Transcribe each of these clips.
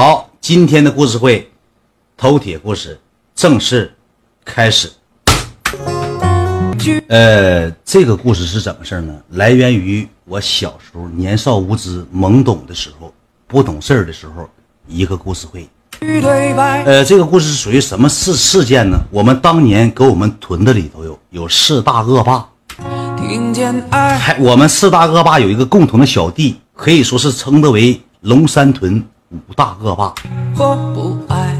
好，今天的故事会，头铁故事正式开始。呃，这个故事是怎么事呢？来源于我小时候年少无知、懵懂的时候，不懂事儿的时候，一个故事会。呃，这个故事属于什么事事件呢？我们当年给我们屯子里头有有四大恶霸，还我们四大恶霸有一个共同的小弟，可以说是称得为龙山屯五大恶霸。我不爱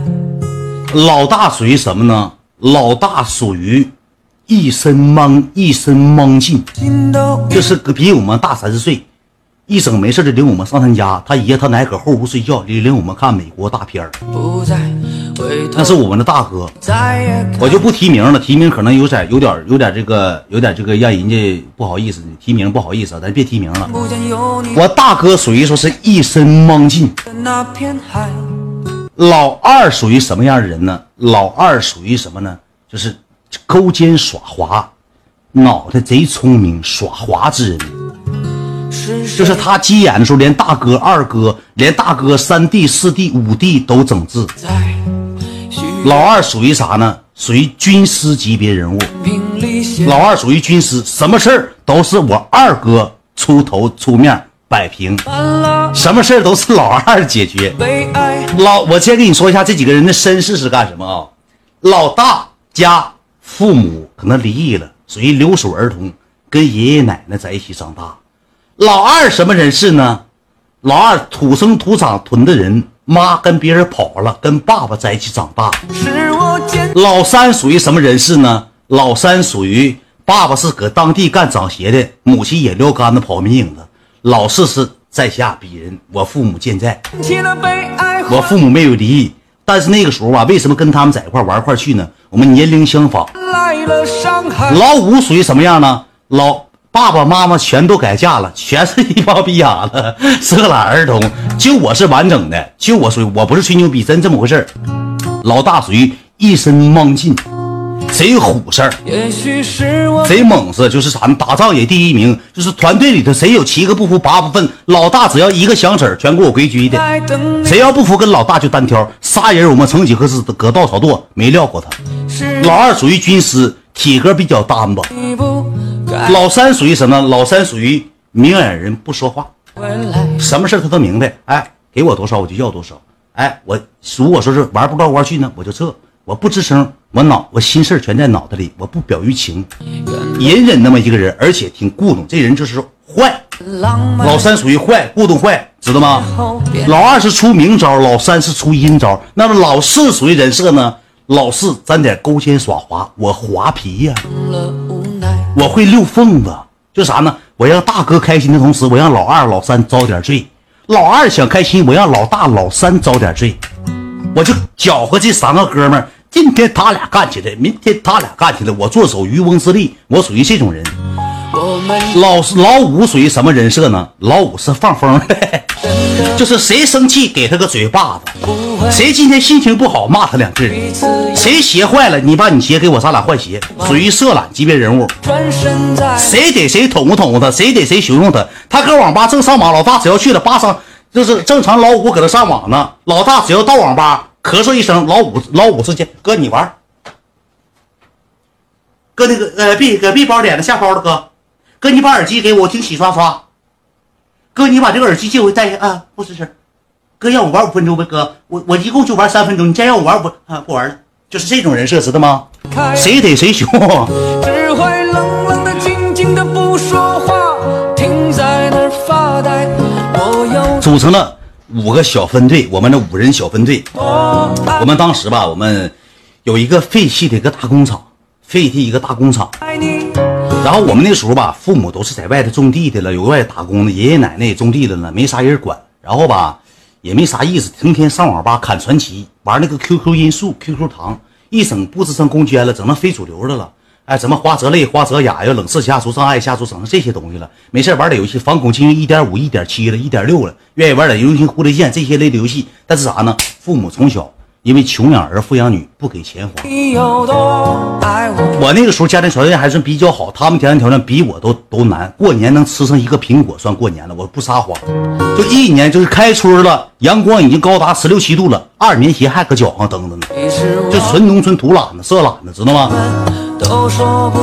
老大属于什么呢？老大属于一身莽一身莽劲，就是比我们大三十岁。一整没事就领我们上他家，他爷他奶搁后屋睡觉，领领我们看美国大片那是我们的大哥，我就不提名了，提名可能有点有点有点这个有点这个让人家不好意思，提名不好意思，咱别提名了。我大哥属于说是一身莽劲。老二属于什么样的人呢？老二属于什么呢？就是勾肩耍滑，脑袋贼聪明，耍滑之人。就是他急眼的时候，连大哥、二哥，连大哥、三弟、四弟、五弟都整治。老二属于啥呢？属于军师级别人物。老二属于军师，什么事儿都是我二哥出头出面摆平，什么事儿都是老二解决。老，我先跟你说一下这几个人的身世是干什么啊？老大家父母可能离异了，属于留守儿童，跟爷爷奶奶在一起长大。老二什么人士呢？老二土生土长屯的人，妈跟别人跑了，跟爸爸在一起长大。老三属于什么人士呢？老三属于爸爸是搁当地干掌鞋的，母亲也撂杆子跑民营的。老四是在下鄙人，我父母健在，我父母没有离异，但是那个时候啊，为什么跟他们在一块玩一块去呢？我们年龄相仿。老五属于什么样呢？老。爸爸妈妈全都改嫁了，全是一帮逼哑子，色懒儿童。就我是完整的，就我属于我不是吹牛逼，真这么回事老大属于一身莽劲，贼虎事儿，贼猛子，就是啥呢？打仗也第一名，就是团队里头谁有七个不服八不忿，老大只要一个响指全给我规矩的。谁要不服跟老大就单挑，仨人我们曾几何时搁稻草垛没撂过他。老二属于军师，体格比较单吧。老三属于什么？老三属于明眼人，不说话，什么事他都明白。哎，给我多少我就要多少。哎，我如果说是玩不到玩去呢，我就撤，我不吱声，我脑我心事全在脑袋里，我不表于情，隐忍那么一个人，而且挺固懂。这人就是坏。老三属于坏，固懂坏，知道吗？老二是出明招，老三是出阴招。那么老四属于人设呢？老四沾点勾肩耍滑，我滑皮呀。我会溜缝子，就啥呢？我让大哥开心的同时，我让老二、老三遭点罪。老二想开心，我让老大、老三遭点罪。我就搅和这三个哥们儿，今天他俩干起来，明天他俩干起来，我做手渔翁之利。我属于这种人。老老五属于什么人设呢？老五是放风的，就是谁生气给他个嘴巴子，谁今天心情不好骂他两句，谁鞋坏了你把你鞋给我，咱俩换鞋，属于色懒级别人物。谁给谁捅咕捅咕他，谁给谁熊熊他。他搁网吧正上网，老大只要去了，巴上就是正常。老五搁那上网呢，老大只要到网吧咳嗽一声，老五老五直接哥你玩，哥那个呃 B 搁 B 包点了下包了哥。哥，你把耳机给我，我听洗刷刷。哥，你把这个耳机借回带下啊，不吱声。哥，让我玩五分钟呗。哥，我我一共就玩三分钟，你再让我玩五啊，不玩了。就是这种人设，知道吗？谁逮谁凶。组成了五个小分队，我们的五人小分队。我们当时吧，我们有一个废弃的一个大工厂，废弃一个大工厂。然后我们那时候吧，父母都是在外头种地的了，有外打工的，爷爷奶奶也种地的了，没啥人管。然后吧，也没啥意思，成天上网吧砍传奇，玩那个 QQ 音速、QQ 糖，一整不吱声攻坚了，整成非主流的了。哎，什么花泽类、花泽雅呀，冷色家族、障碍家族，整成这些东西了。没事玩点游戏，反恐精英一点五、一点七了，一点六了，愿意玩点游戏互雷线这些类的游戏。但是啥呢？父母从小。因为穷养儿，富养女，不给钱花。我那个时候家庭条件还算比较好，他们家庭条件比我都都难。过年能吃上一个苹果算过年了，我不撒谎。就一年就是开春了，阳光已经高达十六七度了，二棉鞋还搁脚上蹬着呢，就纯农村土懒子、色懒子，知道吗？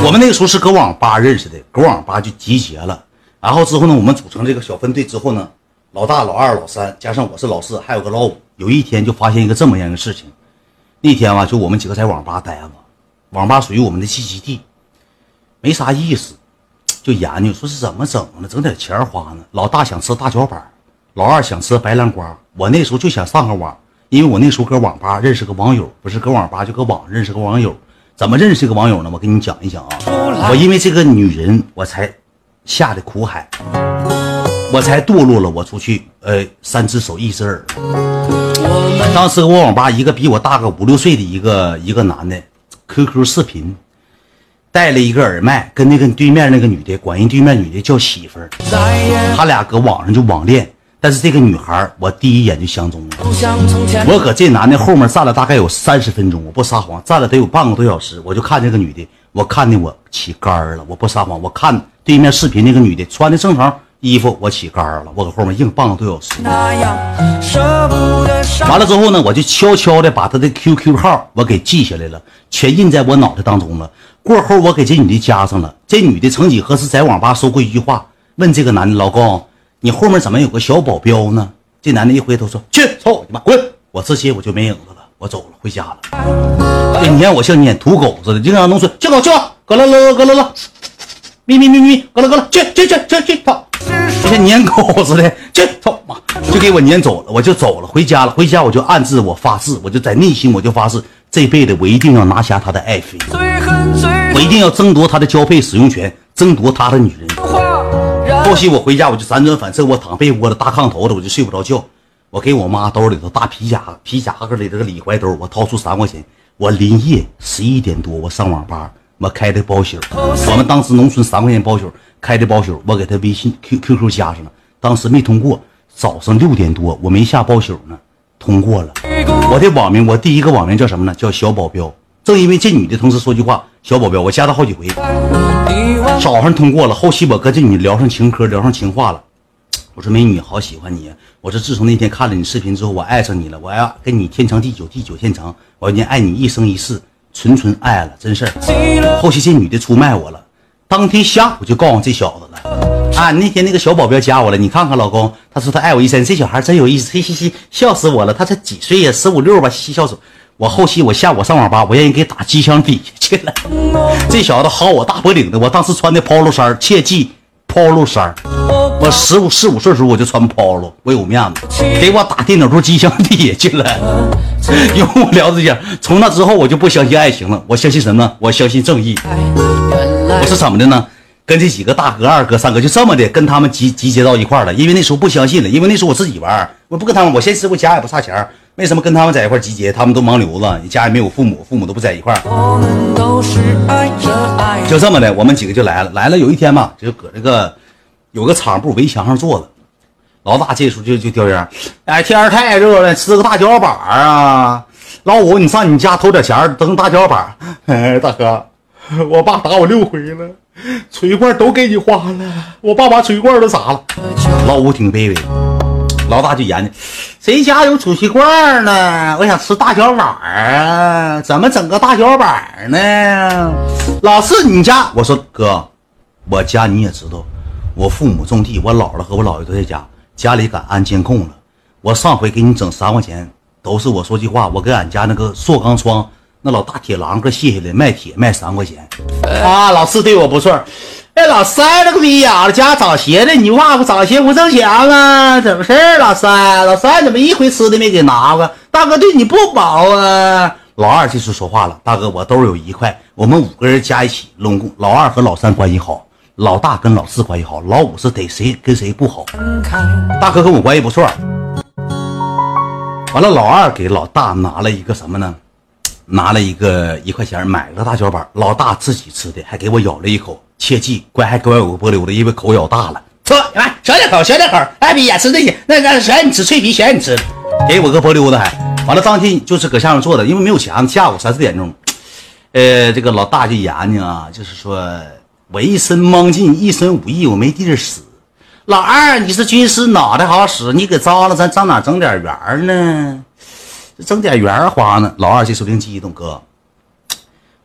我们那个时候是搁网吧认识的，搁网吧就集结了，然后之后呢，我们组成这个小分队之后呢，老大、老二、老三，加上我是老四，还有个老五。有一天就发现一个这么样一个事情，那天吧，就我们几个在网吧待着，网吧属于我们的聚集地，没啥意思，就研究说是怎么整呢？整点钱花呢。老大想吃大脚板，老二想吃白兰瓜。我那时候就想上个网，因为我那时候搁网吧认识个网友，不是搁网吧就搁网认识个网友。怎么认识个网友呢？我跟你讲一讲啊，我因为这个女人，我才下的苦海。我才堕落了，我出去，呃，三只手一只耳。当时我网吧一个比我大个五六岁的一个一个男的，QQ 视频，带了一个耳麦，跟那个对面那个女的，管人对面女的叫媳妇儿，他俩搁网上就网恋。但是这个女孩，我第一眼就相中了。我搁这男的后面站了大概有三十分钟，我不撒谎，站了得有半个多小时，我就看这个女的，我看的我起肝了，我不撒谎，我看对面视频那个女的穿的正常。衣服我起杆了，我搁后面硬半个多小时。完了之后呢，我就悄悄的把他的 QQ 号我给记下来了，全印在我脑袋当中了。过后我给这女的加上了，这女的曾几何时在网吧说过一句话，问这个男的老公，你后面怎么有个小保镖呢？这男的一回头说去，操你妈，滚！我这些我就没影子了，我走了，回家了。你看我像撵土狗似的，经常农村去狗去，咯了咯咯了咯，咪咪咪咪，咯了咯了，去去去去去，跑。就像撵狗似的，去操妈，就给我撵走了，我就走了，回家了。回家我就暗自我发誓，我就在内心我就发誓，这辈子我一定要拿下他的爱妃，我一定要争夺他的交配使用权，争夺他的女人。后期我回家我就辗转反侧，我躺被窝的大炕头子，我就睡不着觉。我给我妈兜里头大皮夹皮夹克里这个里怀兜，我掏出三块钱，我临夜十一点多我上网吧，我开的包宿，我们当时农村三块钱包宿。开的包宿，我给他微信 Q Q Q 加上了，当时没通过。早上六点多，我没下包宿呢，通过了。我的网名，我第一个网名叫什么呢？叫小保镖。正因为这女的同时说句话，小保镖，我加她好几回。早上通过了，后期我跟这女聊上情嗑，聊上情话了。我说美女，好喜欢你。我说自从那天看了你视频之后，我爱上你了。我要跟你天长地久，地久天长。我要爱你一生一世，纯纯爱了，真事儿。后期这女的出卖我了。当天下午就告诉这小子了啊！那天那个小保镖加我了，你看看老公，他说他爱我一生，这小孩真有意思，嘿嘿嘿，笑死我了。他才几岁呀？十五六吧，嘻嘻笑死我。后期我下午上网吧，我让人给打机箱底下去了。这小子薅我大脖领子，我当时穿的 polo 衫，切记 polo 衫。我十五四五岁时候我就穿 polo，我有面子，给我打电脑桌机箱底下去了。因为我聊这些，从那之后我就不相信爱情了，我相信什么？我相信正义。我是怎么的呢？跟这几个大哥、二哥、三哥就这么的跟他们集集结到一块了。因为那时候不相信了，因为那时候我自己玩，我不跟他们。我现在我家也不差钱，为什么跟他们在一块集结？他们都盲流子，家也没有父母，父母都不在一块就这么的，我们几个就来了。来了有一天吧，就搁这个有个厂部围墙上坐着，老大这时候就就叼烟。哎，天儿太热了，吃个大脚板啊！老五，你上你家偷点钱，蹬大脚板。哎，大哥。我爸打我六回了，锤罐都给你花了，我爸把锤罐都砸了。老五挺卑微，老大就研究，谁家有储蓄罐呢？我想吃大脚板啊，怎么整个大脚板呢？老四，你家？我说哥，我家你也知道，我父母种地，我姥姥和我姥爷都在家，家里敢安监控了。我上回给你整三块钱，都是我说句话，我给俺家那个塑钢窗。那老大铁榔哥卸下来卖铁卖三块钱，啊，老四对我不错。哎，老三那个逼呀，家长鞋的，你袜子长鞋不挣钱吗？怎么事儿？老三，老三怎么一回吃的没给拿过？大哥对你不薄啊。老二这时说话了，大哥我兜有一块，我们五个人加一起，拢共老二和老三关系好，老大跟老四关系好，老五是逮谁跟谁不好。大哥跟我关系不错。完了，老二给老大拿了一个什么呢？拿了一个一块钱买了个大脚板，老大自己吃的，还给我咬了一口。切记，乖，还给我有个波溜的，因为口咬大了。吃，来小点口，小点口。哎，别吃这些，那个谁你吃脆皮，谁你吃？给我个波溜的还。完了当天就是搁下面坐的，因为没有钱，下午三四点钟，呃，这个老大就研究啊，就是说我一身莽劲，一身武艺，我没地儿使。老二，你是军师，脑袋好使，你给招了，咱上哪整点圆呢？这整点圆花呢？老二这收听机一动，哥，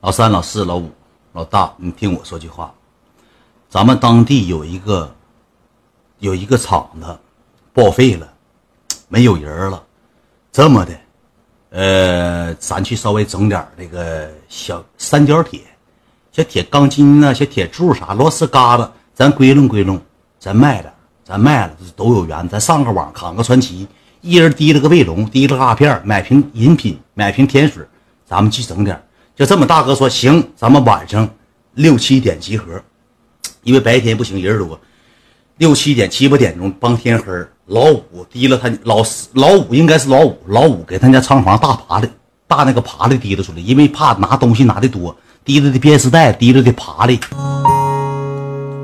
老三、老四、老五、老大，你听我说句话，咱们当地有一个有一个厂子报废了，没有人了，这么的，呃，咱去稍微整点那个小三角铁、小铁钢筋啊、小铁柱啥、螺丝疙瘩，咱归拢归拢。咱卖了，咱卖了，都有缘。咱上个网，扛个传奇，一人提了个卫龙，提了个阿片，买瓶饮品，买瓶甜水，咱们去整点。就这么，大哥说行，咱们晚上六七点集合，因为白天不行，人多。六七点七八点钟，帮天黑。老五提了他老四，老五应该是老五，老五给他家仓房大爬的，大那个爬的提了出来，因为怕拿东西拿的多，提了的编丝带，提了的爬的。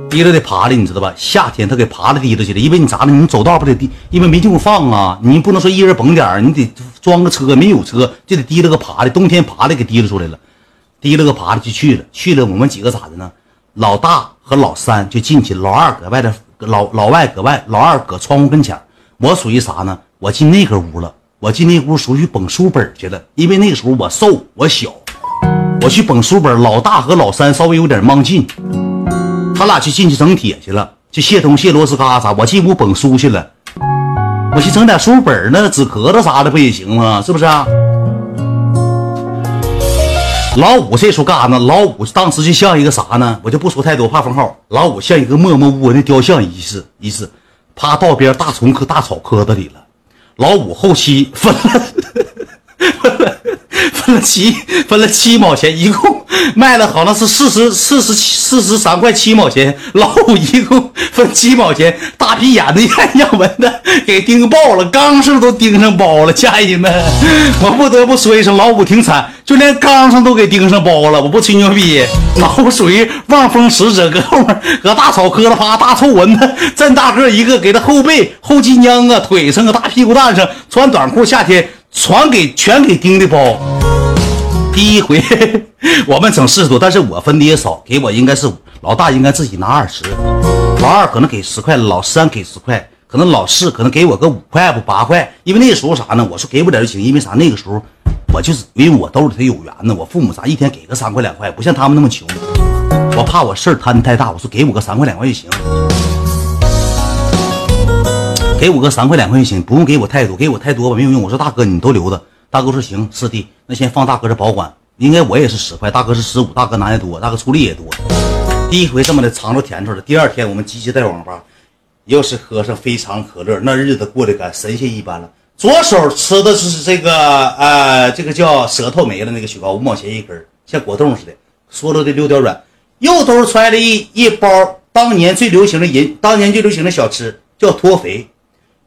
提了得爬的，你知道吧？夏天他给爬了提溜去了，因为你咋的？你走道不得提？因为没地方放啊！你不能说一人绷点你得装个车，没有车就得提了个爬的。冬天爬的给提溜出来了，提了个爬的就去了。去了，我们几个咋的呢？老大和老三就进去，老二搁外头，老老外搁外，老二搁窗户跟前我属于啥呢？我进那个屋了，我进那屋属于捧书本去了，因为那个时候我瘦我小，我去捧书本。老大和老三稍微有点忙劲。他俩去进去整铁去了，去卸东卸螺丝嘎啥。我进屋捧书去了，我去整点书本呢，纸壳子啥的不也行吗？是不是啊？老五这时候干啥呢？老五当时就像一个啥呢？我就不说太多，怕封号。老五像一个默默无闻的雕像，一似一似，趴道边大虫棵大草棵子里了。老五后期，分了。分了七，分了七毛钱，一共卖了好像是四十四十四十三块七毛钱。老五一共分七毛钱，大屁眼子一看样文的给盯爆了，钢上都盯上包了。家人们，我不得不说一声，老五挺惨，就连钢上都给盯上包了。我不吹牛逼，老五属于望风使者，搁后面搁大草磕了趴，大臭蚊子真大个一个，给他后背后脊梁啊腿上啊大屁股蛋上穿短裤，夏天。全给全给盯的包，第一回 我们整四十多，但是我分的也少，给我应该是老大应该自己拿二十，老二可能给十块，老三给十块，可能老四可能给我个五块不八块，因为那时候啥呢？我说给不点就行，因为啥？那个时候我就是因为我兜里头有缘呢，我父母啥一天给个三块两块，不像他们那么穷，我怕我事儿摊的太大，我说给我个三块两块就行。给我个三块两块就行，不用给我太多，给我太多吧没有用。我说大哥，你都留着。大哥说行，师弟，那先放大哥这保管。应该我也是十块，大哥是十五，大哥拿的多，大哥出力也多。第一回这么的尝着甜头了。第二天我们积极在网吧，又是喝上非常可乐，那日子过得跟神仙一般了。左手吃的是这个呃，这个叫舌头没了那个雪糕，五毛钱一根，像果冻似的，嗦了的溜点软。右兜揣了一一包当年最流行的银，当年最流行的小吃叫脱肥。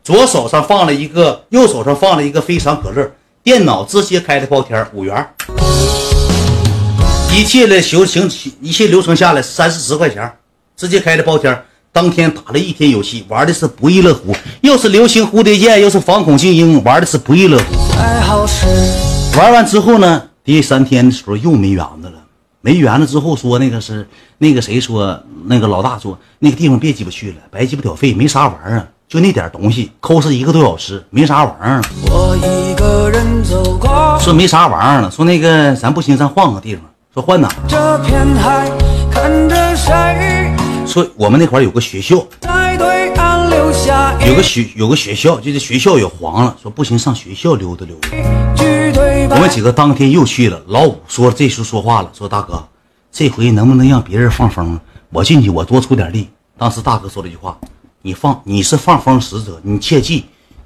左手上放了一个，右手上放了一个非常可乐，电脑直接开的包天五元，一切的行行一切流程下来三四十块钱，直接开的包天当天打了一天游戏，玩的是不亦乐乎，又是流星蝴蝶剑，又是反恐精英，玩的是不亦乐乎。玩完之后呢，第三天的时候又没园子了，没园子之后说那个是那个谁说那个老大说那个地方别鸡巴去了，白鸡巴屌费，没啥玩意儿。就那点东西，抠是一个多小时，没啥玩意儿。说没啥玩意儿了，说那个咱不行，咱换个地方。说换哪？说我们那块有个学校，有个学有个学校，就是学校也黄了。说不行，上学校溜达溜达。我们几个当天又去了。老五说这时候说话了，说大哥，这回能不能让别人放风？我进去，我多出点力。当时大哥说了一句话。你放，你是放风使者，你切记，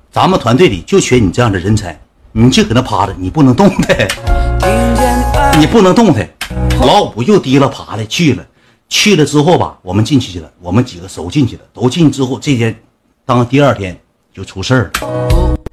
咱们团队里就缺你这样的人才，你就搁那趴着，你不能动弹，你不能动弹。老五又提了爬的去了，去了之后吧，我们进去去了，我们几个都进去了，都进之后，这天当第二天就出事儿了。